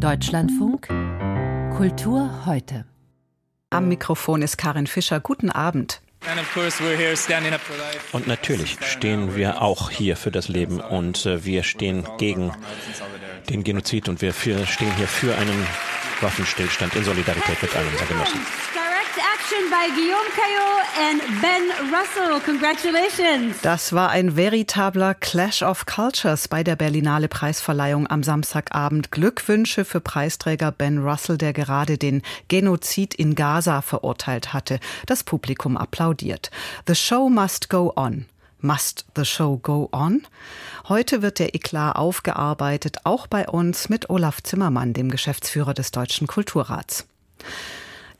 Deutschlandfunk Kultur heute. Am Mikrofon ist Karin Fischer. Guten Abend. Und natürlich stehen wir auch hier für das Leben und äh, wir stehen gegen den Genozid und wir stehen hier für einen Waffenstillstand in Solidarität mit allen unseren Genossen. Das war ein veritabler Clash of Cultures bei der Berlinale Preisverleihung am Samstagabend. Glückwünsche für Preisträger Ben Russell, der gerade den Genozid in Gaza verurteilt hatte. Das Publikum applaudiert. The show must go on. Must the show go on? Heute wird der Eklat aufgearbeitet, auch bei uns mit Olaf Zimmermann, dem Geschäftsführer des Deutschen Kulturrats.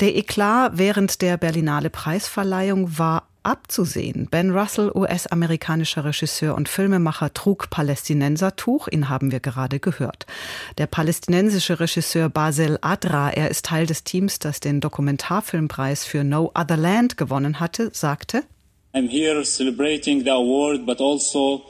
Der Eklat während der Berlinale Preisverleihung war abzusehen. Ben Russell, US-amerikanischer Regisseur und Filmemacher, trug Palästinensertuch, ihn haben wir gerade gehört. Der palästinensische Regisseur Basel Adra, er ist Teil des Teams, das den Dokumentarfilmpreis für No Other Land gewonnen hatte, sagte, I'm here celebrating the award, but also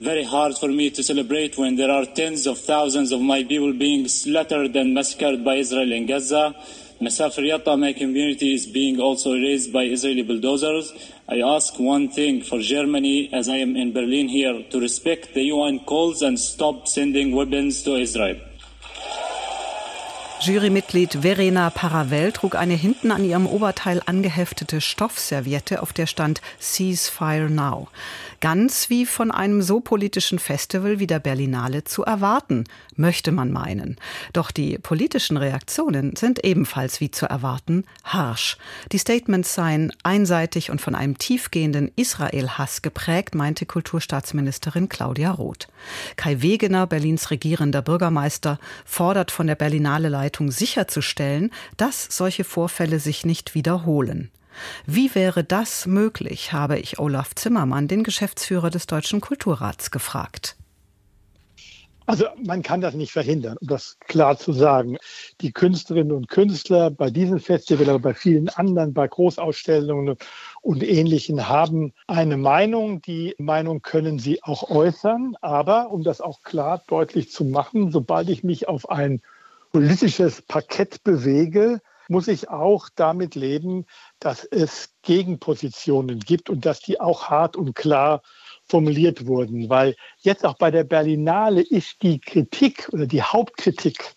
very hard for me to celebrate when there are tens of thousands of my people being slaughtered and massacred by Israel in Gaza. Masafir Yatta, my community, is being also erased by Israeli bulldozers. I ask one thing for Germany, as I am in Berlin here, to respect the UN calls and stop sending weapons to Israel. Jurymitglied Verena Paravel trug eine hinten an ihrem Oberteil angeheftete Stoffserviette, auf der stand Ceasefire Now ganz wie von einem so politischen Festival wie der Berlinale zu erwarten, möchte man meinen. Doch die politischen Reaktionen sind ebenfalls wie zu erwarten harsch. Die Statements seien einseitig und von einem tiefgehenden Israel-Hass geprägt, meinte Kulturstaatsministerin Claudia Roth. Kai Wegener, Berlins regierender Bürgermeister, fordert von der Berlinale Leitung sicherzustellen, dass solche Vorfälle sich nicht wiederholen. Wie wäre das möglich, habe ich Olaf Zimmermann, den Geschäftsführer des Deutschen Kulturrats, gefragt. Also man kann das nicht verhindern, um das klar zu sagen. Die Künstlerinnen und Künstler bei diesem Festival, aber bei vielen anderen, bei Großausstellungen und Ähnlichen haben eine Meinung. Die Meinung können sie auch äußern. Aber um das auch klar deutlich zu machen, sobald ich mich auf ein politisches Parkett bewege, muss ich auch damit leben, dass es Gegenpositionen gibt und dass die auch hart und klar formuliert wurden. Weil jetzt auch bei der Berlinale ist die Kritik oder die Hauptkritik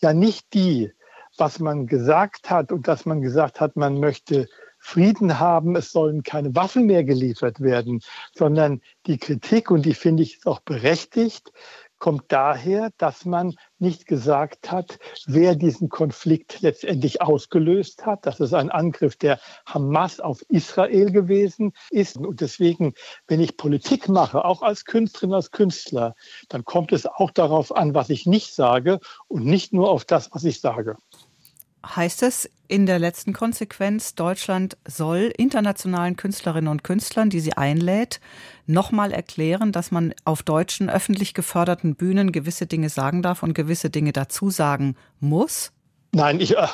ja nicht die, was man gesagt hat und dass man gesagt hat, man möchte Frieden haben, es sollen keine Waffen mehr geliefert werden, sondern die Kritik, und die finde ich auch berechtigt, kommt daher, dass man nicht gesagt hat, wer diesen Konflikt letztendlich ausgelöst hat. Das ist ein Angriff der Hamas auf Israel gewesen ist. Und deswegen, wenn ich Politik mache, auch als Künstlerin, als Künstler, dann kommt es auch darauf an, was ich nicht sage und nicht nur auf das, was ich sage. Heißt es in der letzten Konsequenz, Deutschland soll internationalen Künstlerinnen und Künstlern, die sie einlädt, nochmal erklären, dass man auf deutschen öffentlich geförderten Bühnen gewisse Dinge sagen darf und gewisse Dinge dazu sagen muss? Nein, ich, äh,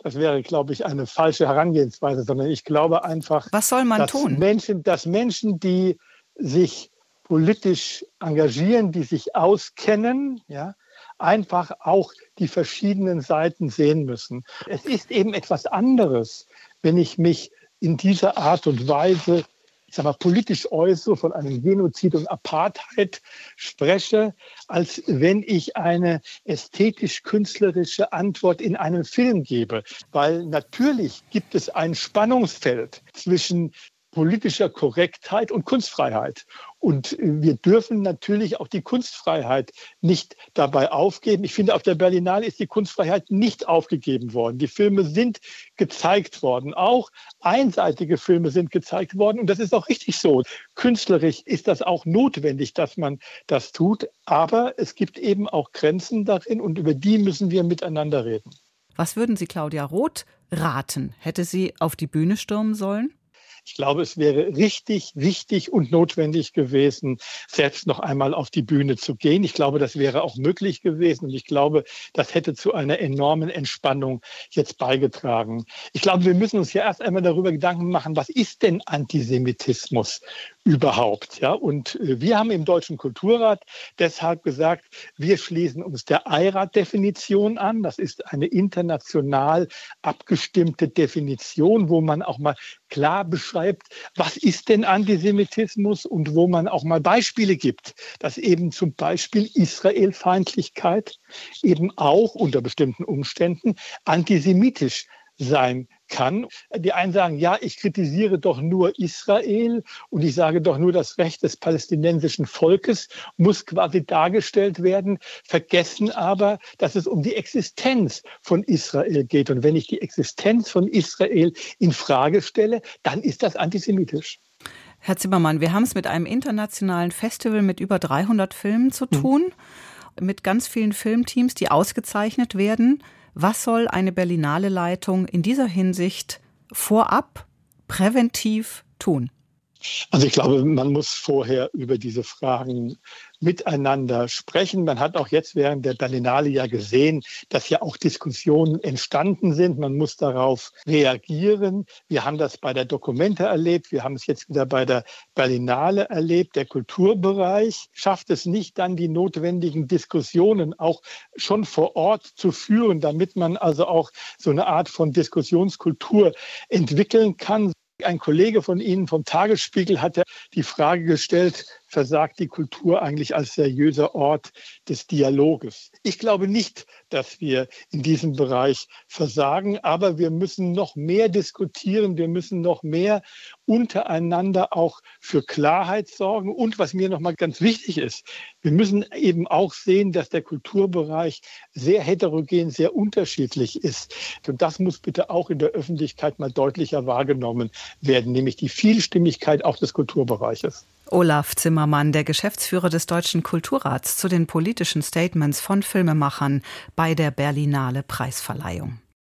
das wäre, glaube ich, eine falsche Herangehensweise, sondern ich glaube einfach, was soll man dass tun? Menschen, dass Menschen, die sich politisch engagieren, die sich auskennen, ja, einfach auch die verschiedenen Seiten sehen müssen. Es ist eben etwas anderes, wenn ich mich in dieser Art und Weise ich sag mal, politisch äußere, von einem Genozid und Apartheid spreche, als wenn ich eine ästhetisch-künstlerische Antwort in einem Film gebe. Weil natürlich gibt es ein Spannungsfeld zwischen politischer Korrektheit und Kunstfreiheit. Und wir dürfen natürlich auch die Kunstfreiheit nicht dabei aufgeben. Ich finde, auf der Berlinale ist die Kunstfreiheit nicht aufgegeben worden. Die Filme sind gezeigt worden. Auch einseitige Filme sind gezeigt worden. Und das ist auch richtig so. Künstlerisch ist das auch notwendig, dass man das tut. Aber es gibt eben auch Grenzen darin und über die müssen wir miteinander reden. Was würden Sie Claudia Roth raten? Hätte sie auf die Bühne stürmen sollen? Ich glaube, es wäre richtig, wichtig und notwendig gewesen, selbst noch einmal auf die Bühne zu gehen. Ich glaube, das wäre auch möglich gewesen und ich glaube, das hätte zu einer enormen Entspannung jetzt beigetragen. Ich glaube, wir müssen uns ja erst einmal darüber Gedanken machen, was ist denn Antisemitismus überhaupt. Ja? Und äh, wir haben im Deutschen Kulturrat deshalb gesagt, wir schließen uns der EIRAT-Definition an. Das ist eine international abgestimmte Definition, wo man auch mal klar beschreibt, was ist denn Antisemitismus und wo man auch mal Beispiele gibt, dass eben zum Beispiel Israelfeindlichkeit eben auch unter bestimmten Umständen antisemitisch sein kann. Die einen sagen, ja, ich kritisiere doch nur Israel und ich sage doch nur, das Recht des palästinensischen Volkes muss quasi dargestellt werden, vergessen aber, dass es um die Existenz von Israel geht. Und wenn ich die Existenz von Israel in Frage stelle, dann ist das antisemitisch. Herr Zimmermann, wir haben es mit einem internationalen Festival mit über 300 Filmen zu tun, mhm. mit ganz vielen Filmteams, die ausgezeichnet werden. Was soll eine Berlinale Leitung in dieser Hinsicht vorab präventiv tun? Also ich glaube, man muss vorher über diese Fragen miteinander sprechen. Man hat auch jetzt während der Berlinale ja gesehen, dass ja auch Diskussionen entstanden sind. Man muss darauf reagieren. Wir haben das bei der Dokumente erlebt. Wir haben es jetzt wieder bei der Berlinale erlebt. Der Kulturbereich schafft es nicht, dann die notwendigen Diskussionen auch schon vor Ort zu führen, damit man also auch so eine Art von Diskussionskultur entwickeln kann. Ein Kollege von Ihnen vom Tagesspiegel hat die Frage gestellt, versagt die Kultur eigentlich als seriöser Ort des Dialoges? Ich glaube nicht, dass wir in diesem Bereich versagen, aber wir müssen noch mehr diskutieren, wir müssen noch mehr untereinander auch für Klarheit sorgen. Und was mir noch mal ganz wichtig ist, wir müssen eben auch sehen, dass der Kulturbereich sehr heterogen, sehr unterschiedlich ist. Und das muss bitte auch in der Öffentlichkeit mal deutlicher wahrgenommen werden, nämlich die Vielstimmigkeit auch des Kulturbereiches. Olaf Zimmermann, der Geschäftsführer des Deutschen Kulturrats, zu den politischen Statements von Filmemachern bei der Berlinale Preisverleihung.